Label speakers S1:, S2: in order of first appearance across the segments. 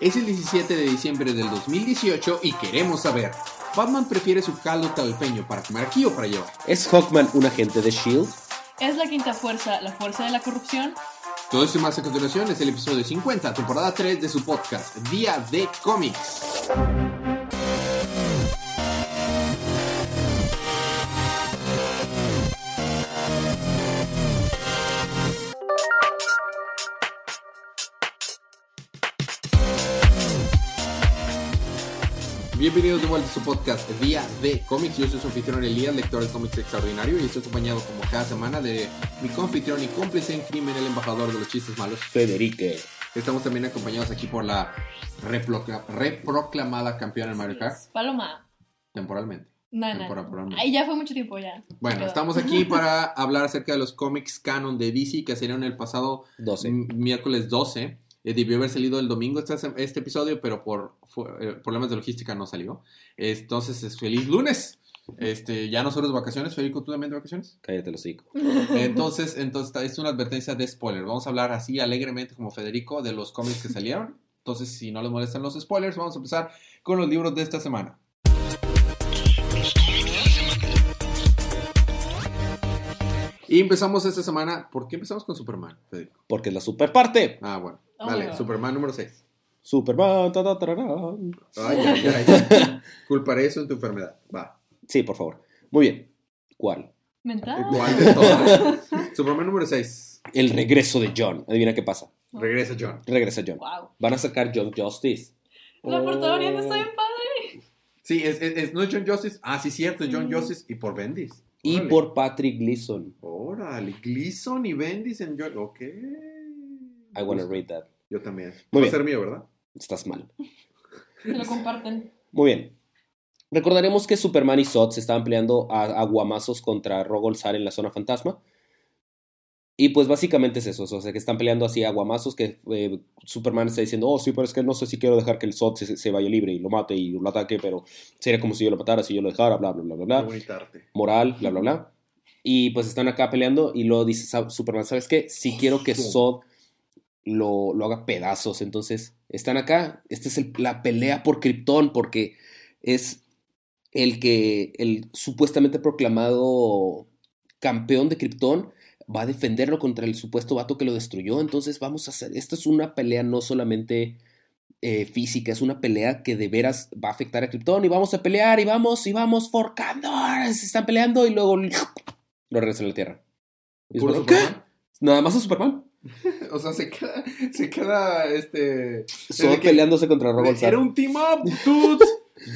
S1: Es el 17 de diciembre del 2018 y queremos saber, ¿Batman prefiere su caldo talpeño para comer aquí o para llevar?
S2: ¿Es Hawkman un agente de S.H.I.E.L.D.?
S3: ¿Es la quinta fuerza la fuerza de la corrupción?
S1: Todo esto y más a continuación es el episodio 50, temporada 3 de su podcast, Día de Cómics. Bienvenidos de vuelta a su podcast Día de Cómics. Yo soy su anfitrión Elías, lector de cómics extraordinario, y estoy acompañado como cada semana de mi confitrión y cómplice en crimen, el embajador de los chistes malos,
S2: Federique.
S1: Estamos también acompañados aquí por la reprocla- reproclamada campeona en Mario Kart,
S3: Paloma.
S1: temporalmente.
S3: No, no.
S1: Temporalmente.
S3: Ahí ya fue mucho tiempo ya.
S1: Bueno,
S3: Pero-
S1: estamos aquí para hablar acerca de los cómics canon de DC que salieron el pasado
S2: 12.
S1: m- miércoles 12. Eh, debió haber salido el domingo este, este episodio, pero por eh, problemas de logística no salió. Entonces, es feliz lunes. Este, ya nosotros vacaciones. Federico, ¿tú también de vacaciones?
S2: Cállate los hocico.
S1: Entonces, entonces es una advertencia de spoiler. Vamos a hablar así alegremente como Federico de los cómics que salieron. Entonces, si no les molestan los spoilers, vamos a empezar con los libros de esta semana. Y empezamos esta semana. ¿Por qué empezamos con Superman, Federico?
S2: Porque es la super parte.
S1: Ah, bueno.
S3: Oh,
S1: Dale,
S3: God.
S1: Superman número 6.
S2: Superman. ta, ta, tararán.
S1: Ay, ay, ay. Culparé eso en tu enfermedad. Va.
S2: Sí, por favor. Muy bien. ¿Cuál?
S3: ¿Mental?
S1: ¿Cuál de todas? Superman número 6.
S2: El regreso de John. Adivina qué pasa.
S1: Regresa John.
S2: Regresa John.
S3: Wow.
S2: Van a sacar John Justice.
S3: La portada oriente está
S1: Oh.
S3: bien padre.
S1: Sí, es, es- es- no es John Justice. Ah, sí, cierto, es John
S3: Mm.
S1: Justice y por Bendis.
S2: Y
S1: Órale.
S2: por Patrick Gleason.
S1: Órale, Gleason y Bendis en John. Ok.
S2: I wanna read that.
S1: Yo también.
S2: Muy
S1: Va a ser mío, ¿verdad?
S2: Estás mal.
S3: Se lo comparten.
S2: Muy bien. Recordaremos que Superman y Zod se estaban peleando a, a guamazos contra Rogolzar en la zona fantasma. Y pues básicamente es eso, o sea, que están peleando así a guamazos, que eh, Superman está diciendo, oh sí, pero es que no sé si quiero dejar que el Zod se, se vaya libre y lo mate y lo ataque, pero sería como si yo lo matara, si yo lo dejara, bla, bla, bla, bla. Moral, bla, bla, bla. Y pues están acá peleando y luego dice Superman, ¿sabes qué? Si quiero que Zod lo, lo haga pedazos. Entonces, están acá. Esta es el- la pelea por Krypton porque es el que el supuestamente proclamado campeón de Krypton va a defenderlo contra el supuesto vato que lo destruyó. Entonces, vamos a hacer. Esta es una pelea no solamente eh, física, es una pelea que de veras va a afectar a Krypton. Y vamos a pelear, y vamos, y vamos, for Kandor. Se están peleando y luego lo regresan a la Tierra. Y
S1: ¿Puro
S2: ¿qué? Nada más a Superman.
S1: O sea, se queda, se queda este. Que-
S2: peleándose contra Rogolzar.
S1: Era un team up, dude.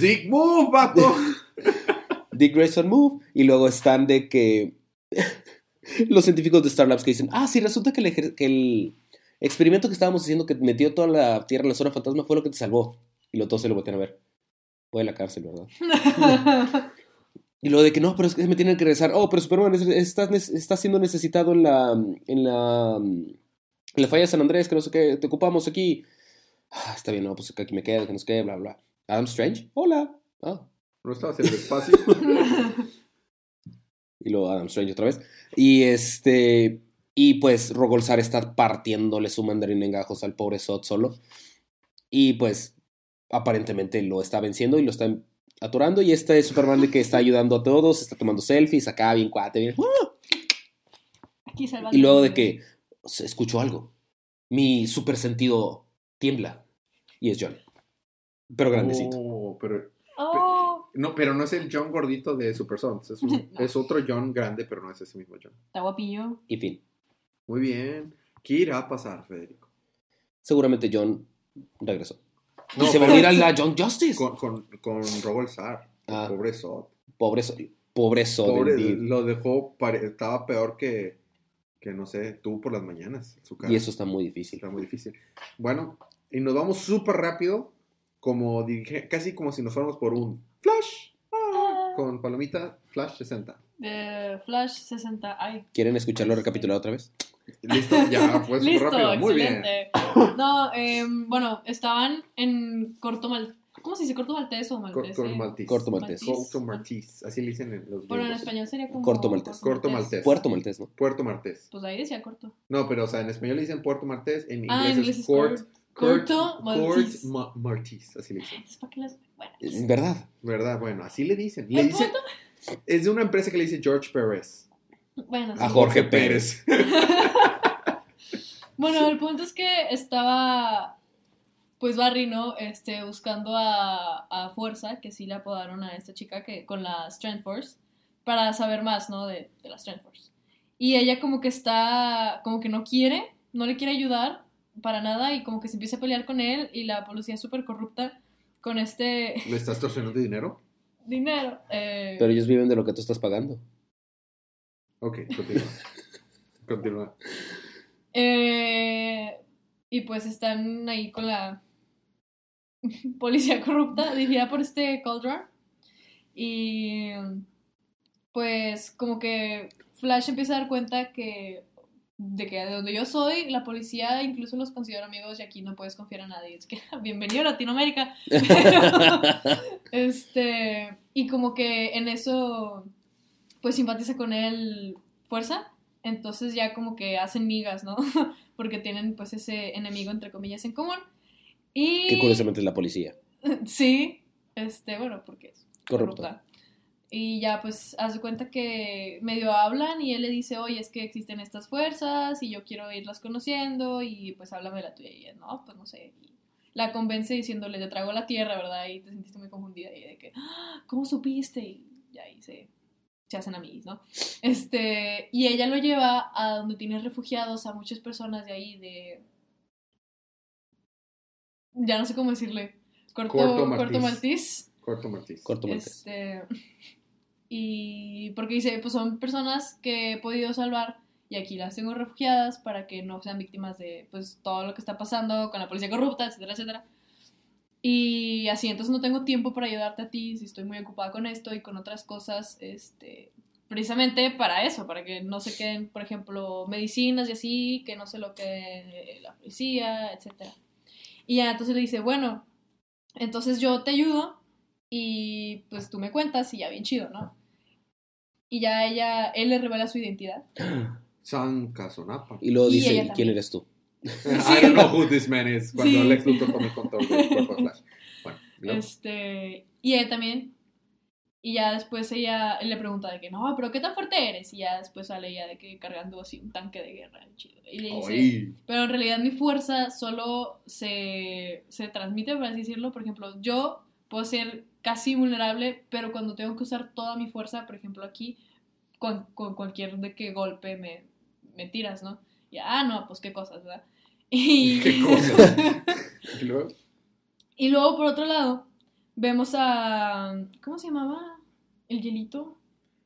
S1: Dick move, vato.
S2: Dick Grayson Move. Y luego están de que los científicos de Star Labs que dicen, ah, sí, resulta que el, que el experimento que estábamos haciendo que metió toda la Tierra en la zona fantasma fue lo que te salvó. Y los dos se lo voltean a ver. Fue de la cárcel, ¿verdad? Y luego de que no, pero es que me tienen que regresar. Oh, pero Superman es- está, está siendo necesitado en la, en la, en la falla de San Andrés, que no sé qué, te ocupamos aquí. Ah, está bien, no, pues que aquí me quedo, que no sé qué, bla, bla. Adam Strange, hola. Ah,
S1: No estabas en el espacio.
S2: y luego Adam Strange otra vez. Y este. Y pues Rogolzar está partiéndole su mandarín en gajos al pobre Zod solo. Y pues aparentemente lo está venciendo y lo está atorando. Y este es Superman de que está ayudando a todos, está tomando selfies acá, bien cuate, bien.
S3: Aquí salvando
S2: Y luego de que se escuchó algo. Mi super sentido tiembla. Y es John. Pero grandecito.
S1: Oh, pero, no, pero no es el John gordito de Super Sons. Es, un- es otro John grande, pero no es ese mismo John.
S3: está guapillo.
S2: Y fin.
S1: Muy bien. ¿Qué irá a pasar, Federico?
S2: Seguramente John regresó.
S1: No,
S2: y se va a unir a la John Justice.
S1: Con, con, con Robert Sar.
S2: Ah.
S1: Pobre Sod.
S2: Pobre Zod. Pobre Zod,
S1: Pobre, lo dejó, pare- estaba peor que, que, no sé, tú por las mañanas. Su cara.
S2: Y eso está muy difícil.
S1: Está muy difícil. Bueno, y nos vamos súper rápido, como dije, casi como si nos fuéramos por un flash. Ah, con palomita, flash 60.
S3: De Flash 60. Ay.
S2: ¿Quieren escucharlo recapitulado otra vez?
S1: Listo, ya fue súper
S3: Listo,
S1: rápido. Muy bien.
S3: excelente. No, em, bueno, estaban en Corto Mal... ¿Cómo se dice? ¿Corto Maltés o Maltés?
S1: Corto
S3: eh?
S1: Maltés.
S2: Corto Maltés.
S1: Corto Maltés. Así le dicen en los
S3: Bueno, en español sería como...
S2: Corto Maltés.
S1: Corto Maltés.
S2: Puerto Maltés, ¿no?
S1: Puerto Martés.
S3: Pues ahí decía corto.
S1: No, pero o sea, en español le dicen Puerto Martés, en
S3: Ah,
S1: inglés,
S3: en inglés
S1: es
S3: es
S1: Port
S3: Court. Corto Maltese.
S1: Kurt Ma- Maltese, así le dicen.
S3: Entonces, ¿para qué las- Bueno,
S2: En verdad.
S1: ¿Verdad? Bueno, así le dicen. Le dicen
S3: punto-
S1: es de una empresa que le dice George Pérez.
S3: Bueno,
S2: A
S3: sí.
S2: Jorge Pérez.
S3: Bueno, el punto es que estaba, pues Barry, ¿no? Este, buscando a, a Fuerza, que sí le apodaron a esta chica que, con la Strength Force, para saber más, ¿no? De, de la Strength Force. Y ella como que está, como que no quiere, no le quiere ayudar para nada y como que se empieza a pelear con él y la policía es súper corrupta con este
S1: ¿Le estás torsionando dinero?
S3: dinero. eh,
S2: Pero ellos viven de lo que tú estás pagando.
S1: Ok, continúa. continúa.
S3: Eh, y pues están ahí con la policía corrupta dirigida por este Cauldron. Y pues como que Flash empieza a dar cuenta que de que de donde yo soy, la policía incluso los considero amigos y aquí no puedes confiar a nadie. Es que bienvenido a Latinoamérica. Pero, este, y como que en eso pues simpatiza con él fuerza. Entonces ya como que hacen migas, ¿no? Porque tienen pues ese enemigo entre comillas en común. Y
S2: Que curiosamente es la policía.
S3: sí, este, bueno, porque es
S2: Corrupto.
S3: corrupta. Y ya pues hace cuenta que medio hablan y él le dice, oye, es que existen estas fuerzas y yo quiero irlas conociendo y pues háblame de la tuya. Y ella, no, pues no sé. Y la convence diciéndole, te traigo la tierra, ¿verdad? Y te sentiste muy confundida y de que, "Ah, ¿cómo supiste? Y ya ahí se, se hacen amigos, ¿no? Este, y ella lo lleva a donde tiene refugiados a muchas personas de ahí, de... Ya no sé cómo decirle. Corto,
S1: Corto
S3: corto
S1: Maltese. Corto Martís.
S2: Corto Maltés.
S3: Este, y porque dice, pues son personas que he podido salvar y aquí las tengo refugiadas para que no sean víctimas de pues todo lo que está pasando con la policía corrupta, etcétera, etcétera. Y así, entonces no tengo tiempo para ayudarte a ti si estoy muy ocupada con esto y con otras cosas, este, precisamente para eso, para que no se queden, por ejemplo, medicinas y así, que no se lo quede la policía, etcétera. Y ya entonces le dice, bueno, entonces yo te ayudo y pues tú me cuentas y ya bien chido, ¿no? Y ya ella, él le revela su identidad.
S1: San Casonapa.
S2: Y luego
S3: Y
S2: dice,
S3: ella
S2: "¿Y ¿quién
S3: también.
S2: eres tú?
S1: I don't know who this man is. Cuando
S3: Sí.
S1: Lex Luthor control del cuerpo de Flash. Bueno, ¿y luego?
S3: Este, y ella también. Y ya después ella él le pregunta de que, no, pero ¿qué tan fuerte eres? Y ya después sale ella de que cargando así un tanque de guerra. Chido. Y le dice, pero en realidad mi fuerza solo se, se transmite, por así decirlo. Por ejemplo, yo puedo ser casi invulnerable, pero cuando tengo que usar toda mi fuerza, por ejemplo aquí, con, con cualquier de que golpe me, me tiras, ¿no? Y, ah, no, pues qué cosas, ¿verdad? Y,
S1: qué cosa. ¿Y luego?
S3: y luego, por otro lado, vemos a... ¿Cómo se llamaba? ¿El hielito?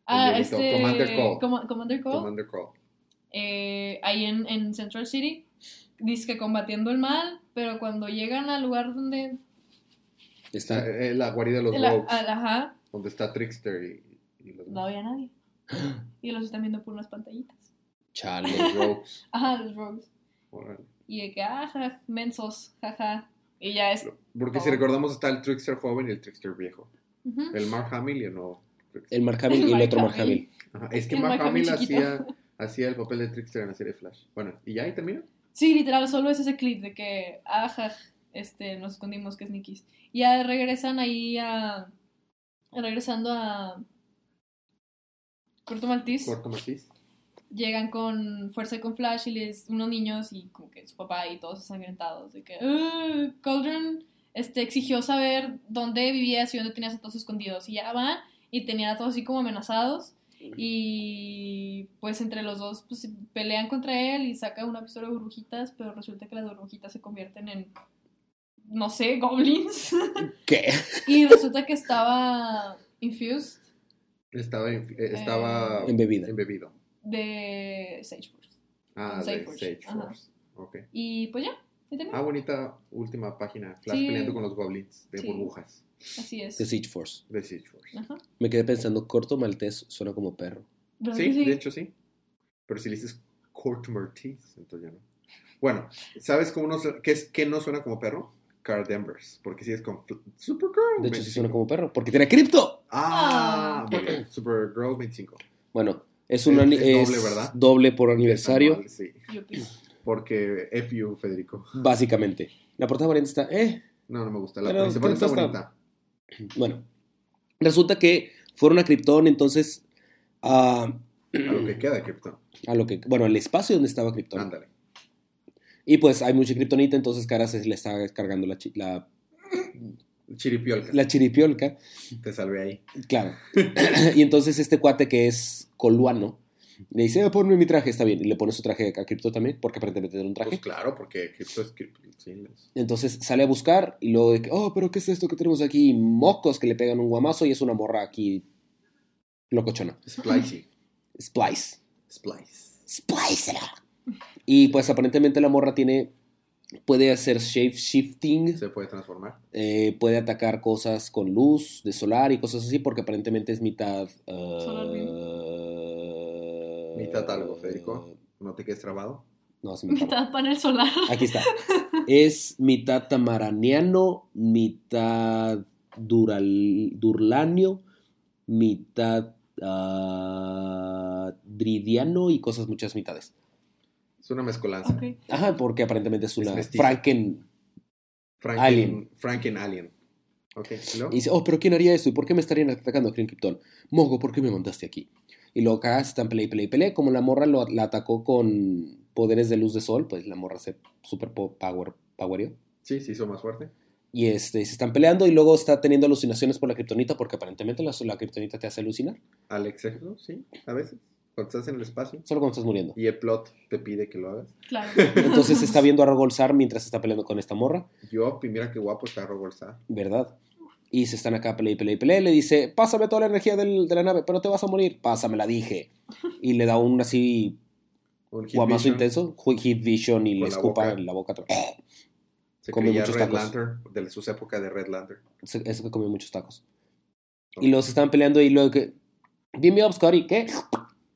S3: Ah,
S1: hielito,
S3: este...
S1: Commander.
S3: Coma- Commander Cole.
S1: Commander Call.
S3: eh, ahí en, en Central City, dice que combatiendo el mal, pero cuando llegan al lugar donde...
S2: Está.
S1: Eh, La guarida de los
S3: la-
S1: Rogues.
S3: al- ajá,
S1: Donde está Trickster y, y los,
S3: no había nadie. Y los están viendo por unas pantallitas.
S2: Chale.
S1: los Rogues.
S3: Ajá, los rogues. Y de que, ajá, mensos, jaja. Y ya es...
S1: Porque si
S3: Oh.
S1: recordamos está el Trickster joven y el Trickster viejo.
S3: ujú.
S1: El Mark Hamill y el nuevo Trickster.
S2: El Mark Hamill y el otro Mark
S3: Hamill.
S1: Ajá, Es que
S3: el
S1: Mark,
S3: Mark Hamill
S1: hacía, hacía el papel de Trickster en la serie Flash. Bueno, ¿y ya ahí termina?
S3: Sí, literal, solo es ese clip de que, ajá, este, nos escondimos que es Nikis. Y ya regresan ahí a... Regresando a... Corto Maltese.
S1: Corto Martís.
S3: llegan con fuerza y con Flash y les unos niños y como que su papá y todos ensangrentados de que "Uh, Cauldron este exigió saber dónde vivías y dónde tenías a todos escondidos y ya van y tenían a todos así como amenazados y pues entre los dos pues, pelean contra él y saca una pistola de burbujitas pero resulta que las burbujitas se convierten en no sé goblins
S2: ¿Qué?
S3: y resulta que estaba infused
S1: Estaba, en- eh, estaba
S3: Eh,
S2: Embebida.
S1: embebido.
S3: de Sage Force
S1: Ah, de
S3: Sage Force.
S1: Sage
S3: Ajá.
S1: Force. Ok.
S3: y pues ya.
S1: Ah, bonita última página. Flash
S3: Sí.
S1: peleando con los goblins de
S3: Sí.
S1: burbujas.
S3: Así es.
S2: The Siege Force.
S1: De Siege Force.
S3: Ajá.
S2: Me quedé pensando, corto maltés suena como perro.
S3: ¿Verdad
S1: Sí, de hecho sí. Pero si le dices Court Martís, entonces ya no. Bueno, ¿sabes cómo no, su- qué, es, qué no suena como perro? Car Danvers. Porque si es con Supergirl.
S2: De hecho, sí
S1: 25.
S2: suena como perro, porque tiene cripto.
S1: Ah,
S3: Ah.
S1: bien. Supergirl 25.
S2: Bueno, es
S1: Es-
S2: un
S1: es doble, ¿verdad?
S2: doble por aniversario,
S1: Anual, Sí, porque FU, Federico.
S2: básicamente. La portada variante está, eh,
S1: No, no me gusta. La principal está
S2: Krypton
S1: bonita.
S2: bueno. Resulta que fueron a Krypton, entonces, a,
S1: A lo que queda de Krypton.
S2: a lo que, bueno, al espacio donde estaba Krypton.
S1: Ándale.
S2: Y pues hay mucha kriptonita, entonces Kara se le está descargando la, chi- la,
S1: Chiripiolca.
S2: la chiripiolca.
S1: Te salvé ahí.
S2: Claro. y entonces este cuate que es coluano le dice, "Eh, ponme mi traje, está bien. Y le pone su traje a Crypto también, porque aparentemente tiene un traje.
S1: Pues claro, porque Krypton es. Sí, es-
S2: Entonces sale a buscar y luego de que, oh, pero ¿qué es esto que tenemos aquí? Mocos que le pegan un guamazo y es una morra aquí locochona.
S1: Splicy.
S2: Splice.
S1: Splice.
S2: Splice. Y pues aparentemente la morra tiene, puede hacer shape shifting,
S1: Se puede transformar.
S2: eh, puede atacar cosas con luz de solar y cosas así, porque aparentemente es mitad...
S3: Solar
S1: Mitad algo, Federico. ¿No te quedes trabado?
S2: No, se me.
S3: Mitad panel solar.
S2: Aquí está. Es mitad tamaraniano, mitad dural, durlanio, mitad ah, dridiano y cosas muchas mitades.
S1: Es una mezcolanza.
S2: Ajá, porque aparentemente es una. Franken.
S1: Franken
S2: Alien.
S1: Franken Alien. Ok. ¿y luego?
S2: Y dice, oh, pero ¿quién haría esto? ¿Y por qué me estarían atacando aquí en Krypton? Mogo, ¿por qué me mandaste aquí? Y luego acá se están pelea y pelea y pelea. Como la morra lo, la atacó con poderes de luz de sol, pues la morra se super po- power, powerió.
S1: Sí, se hizo más fuerte.
S2: Y este, se están peleando y luego está teniendo alucinaciones por la kriptonita porque aparentemente la, la kriptonita te hace alucinar.
S1: Alex, ¿no? Sí, a veces. Cuando estás en el espacio
S2: Solo cuando estás muriendo.
S1: y el plot te pide que lo hagas.
S3: Claro.
S2: Entonces está viendo a Rogolzar mientras está peleando con esta morra,
S1: Yo, y mira qué guapo está Robolstar.
S2: ¿verdad? Y se están acá pelea y pelea y pelea. Le dice, pásame toda la energía del- de la nave, pero te vas a morir. Pásamela, dije. Y le da un así
S1: Un
S2: guamazo
S1: vision.
S2: intenso, hit vision y
S1: Con
S2: le
S1: la
S2: escupa
S1: boca.
S2: en la boca.
S1: Se
S2: come muchos
S1: Red
S2: tacos.
S1: Lantern, de sus épocas de Red Lantern.
S2: Se- Eso que come muchos tacos. Y luego se estaban peleando y luego que... Dime, Obscuri, ¿qué?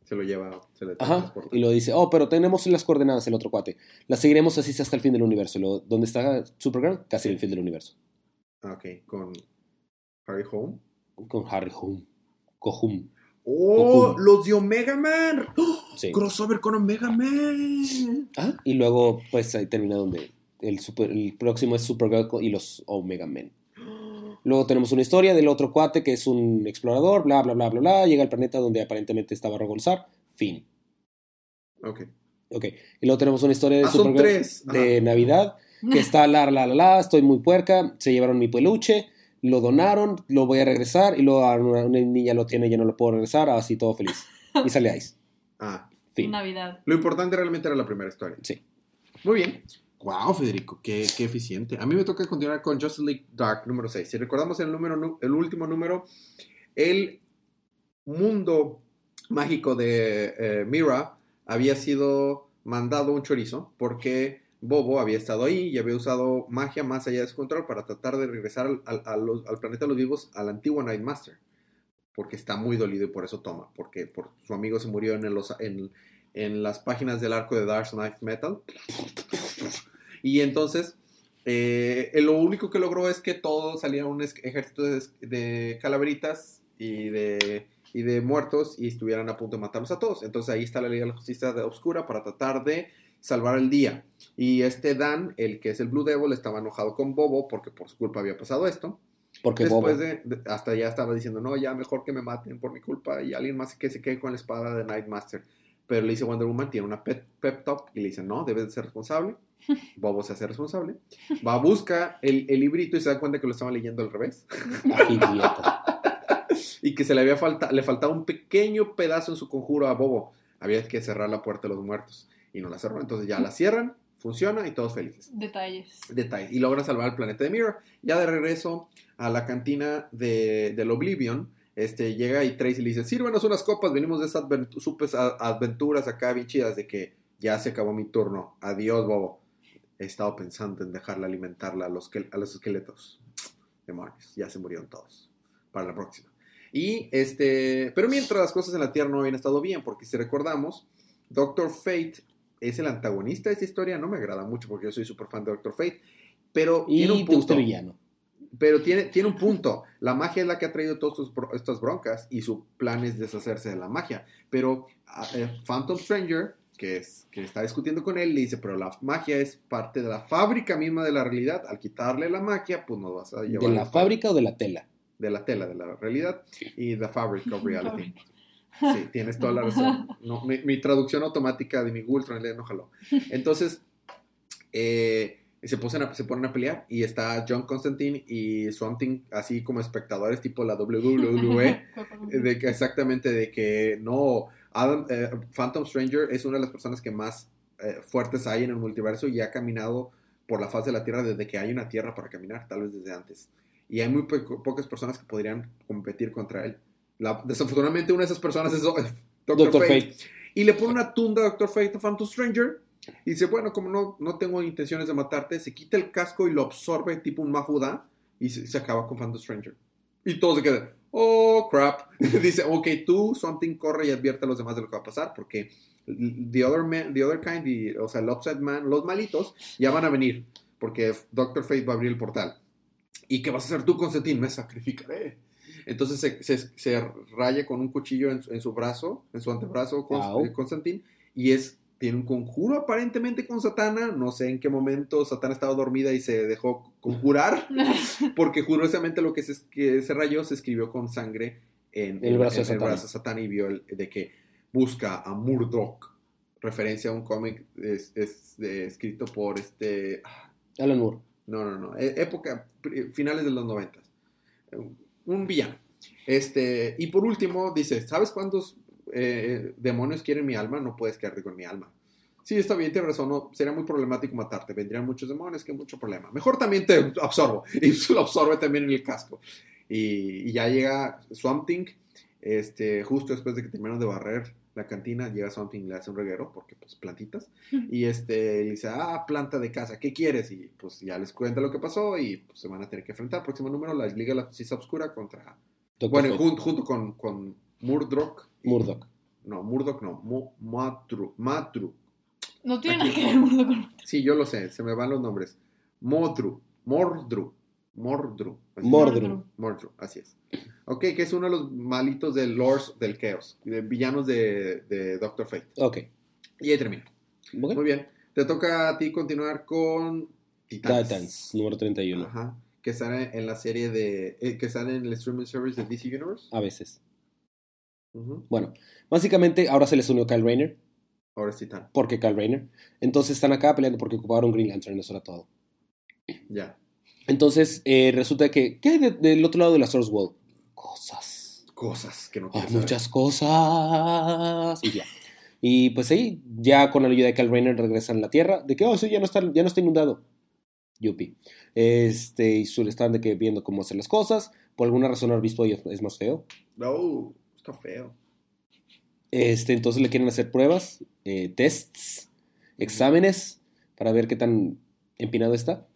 S1: Se lo lleva, se le
S2: Ajá. Y lo dice, oh, pero tenemos las coordenadas el otro cuate. Las seguiremos así hasta el fin del universo. Luego, ¿Dónde está Supergirl? Casi el fin del universo.
S1: Ah, Ok, con Harry Home.
S2: Con Harry Hum. Kohum.
S1: ¡Oh! ¡Los de Omega Man! ¡Oh!
S2: Sí.
S1: ¡Crossover con Omega Man!
S2: Ah, y luego, pues ahí termina donde el, super, el próximo es Supergirl y los Omega Men. Luego tenemos una historia del otro cuate que es un explorador, bla, bla, bla, bla, bla. Llega al planeta donde aparentemente estaba Rogolzar. Fin.
S1: Ok.
S2: Ok. Y luego tenemos una historia de
S1: Ah, son
S2: Supergirl
S1: tres.
S2: de. Navidad que está la, la, la, la, estoy muy puerca, se llevaron mi peluche, lo donaron, lo voy a regresar y luego una, una niña lo tiene, ya no lo puedo regresar, así todo feliz. Y sale Ice.
S1: Ah,
S2: Fin.
S3: Navidad.
S1: lo importante realmente era la primera historia.
S2: Sí.
S1: Muy bien. Wow, Federico, qué, qué eficiente. A mí me toca continuar con Justice League Dark número 6. Si recordamos el, número, el último número, el mundo mágico de eh, Mira había sido mandado un chorizo porque Bobo había estado ahí y había usado magia más allá de su control para tratar de regresar al, planeta de los vivos al antiguo Nightmaster. Porque está muy dolido y por eso toma. Porque por, su amigo se murió en, en las páginas del arco de Dark Knight Metal. Y entonces, eh, él lo único que logró es que todo saliera un ejército de, de calaveritas y de, y de muertos y estuvieran a punto de matarlos a todos. Entonces ahí está la Liga de la Justicia de Oscura para tratar de salvar el día. Y este Dan, el que es el Blue Devil, estaba enojado con Bobo porque por su culpa había pasado esto.
S2: Porque Bobo.
S1: Después de, de- hasta ya estaba diciendo, no, ya mejor que me maten por mi culpa y alguien más que se quede con la espada de Nightmaster. Pero le dice Wonder Woman, tiene una pep, pep talk y le dice, no, debes de ser responsable. Bobo se hace responsable. Va, busca el, el librito y se da cuenta que lo estaba leyendo al revés.
S2: Ah, idiota.
S1: Y que se le había falta, le faltaba un pequeño pedazo en su conjuro a Bobo. Había que cerrar la puerta de los muertos. Y no la cerró. Entonces ya la cierran, funciona y todos felices.
S3: Detalles.
S1: Detalles. Y logra salvar el planeta de Mirror. Ya de regreso a la cantina de, del Oblivion, este, llega y Tracy le dice, sírvenos unas copas, venimos de esas supes aventuras acá bien chidas de que ya se acabó mi turno. Adiós, bobo. He estado pensando en dejarla alimentarla a los, a los esqueletos. Demonios, ya se murieron todos. Para la próxima. Y este, pero mientras las cosas en la Tierra no habían estado bien, porque si recordamos, Doctor Fate es el antagonista de esta historia. No me agrada mucho porque yo soy súper fan de Doctor Fate. Pero tiene un
S2: Y te gusta
S1: punto.
S2: villano.
S1: Pero tiene, tiene un punto. La magia es la que ha traído todas estas broncas y su plan es deshacerse de la magia. Pero eh, Phantom Stranger, que, es, que está discutiendo con él, le dice, pero la magia es parte de la fábrica misma de la realidad. Al quitarle la magia, pues nos vas a llevar...
S2: ¿De la fábrica o de la tela?
S1: De la tela, de la realidad. Y the fabric of reality. Sí, tienes toda la razón. No, mi, mi traducción automática de mi Google Translate no jaló. Entonces, eh, se, ponen a, se ponen a pelear y está John Constantine y Swamp Thing así como espectadores tipo la WWE. de que exactamente de que no, Adam, eh, Phantom Stranger es una de las personas que más eh, fuertes hay en el multiverso y ha caminado por la faz de la Tierra desde que hay una Tierra para caminar, tal vez desde antes. Y hay muy po- pocas personas que podrían competir contra él. La- desafortunadamente una de esas personas es Doctor,
S2: Doctor
S1: Fate.
S2: Fate.
S1: Y le pone una tunda a Doctor Fate a Phantom Stranger. Y dice, bueno, como no, no tengo intenciones de matarte, se quita el casco y lo absorbe tipo un Mafuda y se, se acaba con Phantom Stranger. Y todos se quedan, oh, crap. dice, ok, tú, Something, corre y advierte a los demás de lo que va a pasar porque the other, man, the other kind, the- o sea, el Upside Man, los malitos, ya van a venir porque Doctor Fate va a abrir el portal. ¿Y qué vas a hacer tú, Constantine? Me sacrificaré. Entonces se, se- se raya con un cuchillo en, su- en su brazo, en su antebrazo, Cons-
S2: Au.
S1: eh, Constantine, y es, tiene un conjuro aparentemente con Satana. No sé en qué momento Satana estaba dormida y se dejó conjurar, porque curiosamente lo que se, que se rayó se escribió con sangre en
S2: El brazo de
S1: en
S2: Satana.
S1: brazo de Satana y vio el- de que busca a Murdoch, referencia a un cómic es- escrito por este...
S2: Alan Moore.
S1: No, no, no. e- Época, finales de los noventas. Un villano. Este, y por último, dice, ¿sabes cuántos eh, demonios quieren mi alma? No puedes quedarte con mi alma. Sí, está bien, tienes razón. No, sería muy problemático matarte. Vendrían muchos demonios, que mucho problema. Mejor también te absorbo. Y lo absorbe también en el casco. Y, y ya llega Swamp Thing, este, justo después de que terminaron de barrer la cantina, llega Swamp Thing, le hace un reguero, porque pues plantitas. Y este, le dice, ah, planta de casa, ¿qué quieres? Y pues ya les cuenta lo que pasó y pues, se van a tener que enfrentar. Próximo número, la Liga de la Justicia Oscura contra...
S2: Doctor
S1: bueno, jun- junto con, con Murdoch.
S2: Murdoch.
S1: No, Murdoch no, Mu- Matru. Matru.
S3: No tiene nada que ver Murdo con.
S1: Sí, yo lo sé, se me van los nombres. Modru. Mordru. Mordru.
S2: Mordru.
S1: Mordru, así es. Ok, que es uno de los malitos del Lords del Chaos, de villanos de, de Doctor Fate.
S2: Ok.
S1: Y ahí termina.
S2: Ok.
S1: Muy bien. Te toca a ti continuar con Titans.
S2: Titans, número 31.
S1: Ajá. Que sale en la serie de. eh, que sale en el streaming service de DC Universe.
S2: A veces. Bueno, básicamente ahora se les unió Kyle Rayner.
S1: Ahora es Titán.
S2: Porque Kyle Rayner. Entonces están acá peleando porque ocuparon Green Lantern, eso era todo.
S1: Ya.
S2: Entonces eh, resulta que. ¿Qué hay de- del otro lado de la Source Wall? Cosas.
S1: Cosas que no
S2: Hay
S1: saber.
S2: muchas cosas. Y ya. Y pues ahí, ya con la ayuda de Kyle Rayner regresan a la Tierra. De que, oh, sí, ya no está, ya no está inundado. Yupi. Este, y solo están de que viendo cómo hacer las cosas. Por alguna razón, obispo es es más feo.
S1: No, está feo.
S2: Este, entonces le quieren hacer pruebas, eh, tests, exámenes para ver qué tan empinado está.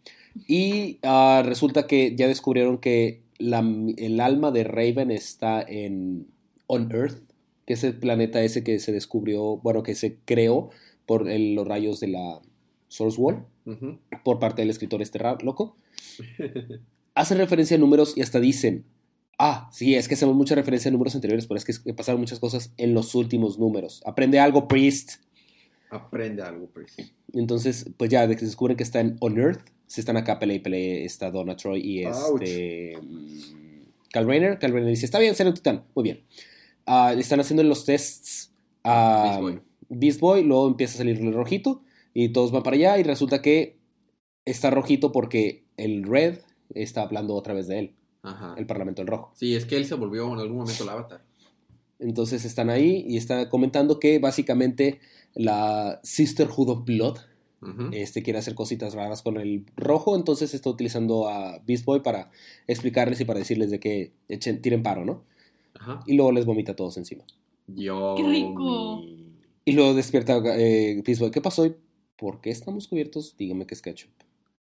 S2: Y ah, resulta que ya descubrieron que la- el alma de Raven está en On Earth, que es el planeta ese que se descubrió, bueno, que se creó por el- los rayos de la Source Wall, por parte del escritor este loco. Hacen referencia a números y hasta dicen, ah, sí, es que hacemos mucha referencia a números anteriores, pero es que pasaron muchas cosas en los últimos números. Aprende algo, Priest.
S1: Aprende algo, pues.
S2: Entonces, pues ya de que se descubren que está en On Earth, se están acá pelea y pelea, está Donna Troy y este mm, Cal Rayner. Cal Rayner dice, está bien, ser un titán, muy bien. Ah, le están haciendo los tests a
S1: Beast Boy.
S2: Beast Boy, luego empieza a salir el rojito y todos van para allá y resulta que está rojito porque el Red está hablando otra vez de él,
S1: Ajá.
S2: el Parlamento del Rojo.
S1: Sí, es que él se volvió en algún momento el avatar.
S2: Entonces están ahí y está comentando que básicamente la Sisterhood of Blood este, quiere hacer cositas raras con el rojo, entonces está utilizando a Beast Boy para explicarles y para decirles de que echen, tiren paro, ¿no?
S1: Ajá.
S2: Y luego les vomita a todos encima.
S1: Yo.
S3: ¡Qué rico!
S2: Y luego despierta eh, Beast Boy, ¿qué pasó? ¿Y ¿Por qué estamos cubiertos? Dígame que es ketchup.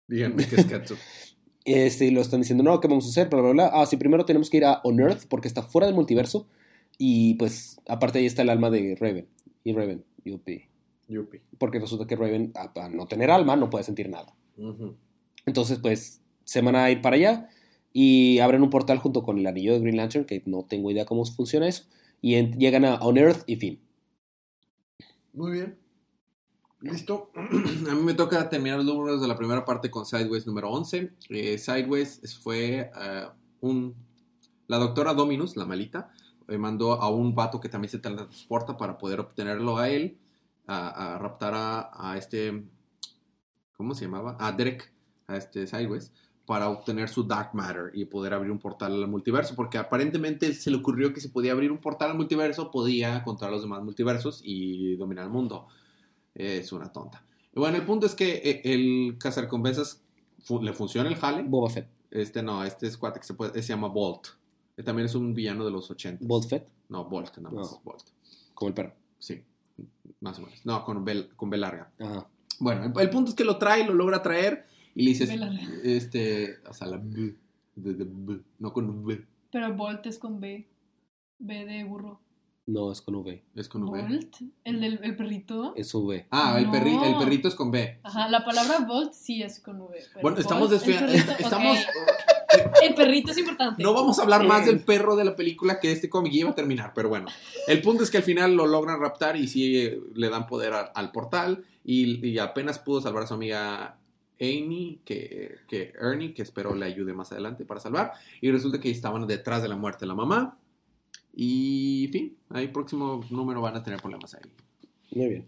S1: Díganme que es Katsu.
S2: Este, lo están diciendo, no, ¿qué vamos a hacer? Bla, bla, bla. Ah, sí, primero tenemos que ir a On Earth porque está fuera del multiverso. Y pues, aparte ahí está el alma de Raven. Y Raven, yupi.
S1: Yupi.
S2: Porque resulta que Raven, a, a no tener alma, no puede sentir nada. Entonces, pues, se van a ir para allá y abren un portal junto con el anillo de Green Lantern, que no tengo idea cómo funciona eso. Y en- llegan a On Earth y fin.
S1: Muy bien. Listo. A mí me toca terminar los números de la primera parte con Sideways número 11. Eh, Sideways fue eh, un... La doctora Dominus, la malita, eh, mandó a un vato que también se transporta para poder obtenerlo a él, a, raptar a, a este... ¿Cómo se llamaba? A Derek, a este Sideways, para obtener su Dark Matter y poder abrir un portal al multiverso, porque aparentemente se le ocurrió que si podía abrir un portal al multiverso, podía controlar los demás multiversos y dominar el mundo. Es una tonta. Bueno, el punto es que eh, el cazarcompensas fu- le funciona el jale.
S2: Boba Fett.
S1: Este no, este es cuate que se, puede, se llama Bolt. Que también es un villano de los 80.
S2: Boba Fett,
S1: No, Bolt, nada más.
S2: No.
S1: Bolt.
S2: como el perro.
S1: Sí, más o menos. No, con B, con B larga.
S2: Ajá.
S1: Bueno, el, el punto es que lo trae, lo logra traer y le dices,
S3: B larga.
S1: este, o sea, la B, de, de B, no con B,
S3: Pero Bolt es con B. B de burro.
S2: No, es con V.
S1: es con V.
S3: Bolt, el del el perrito.
S2: Es V.
S1: Ah, el,
S3: No.
S1: perri- el perrito es con B.
S3: Ajá, la palabra Bolt sí es con V.
S1: Bueno, estamos desviando.
S3: perrito-
S1: Estamos.
S3: El perrito es importante.
S1: No vamos a hablar más del perro de la película que este cómic iba a terminar, pero bueno. El punto es que al final lo logran raptar y sí eh, le dan poder a- al portal y, y apenas pudo salvar a su amiga Amy, que, que Ernie, que espero le ayude más adelante para salvar. Y resulta que estaban detrás de la muerte de la mamá. Y, en fin, ahí próximo número van a tener problemas ahí.
S2: Muy bien.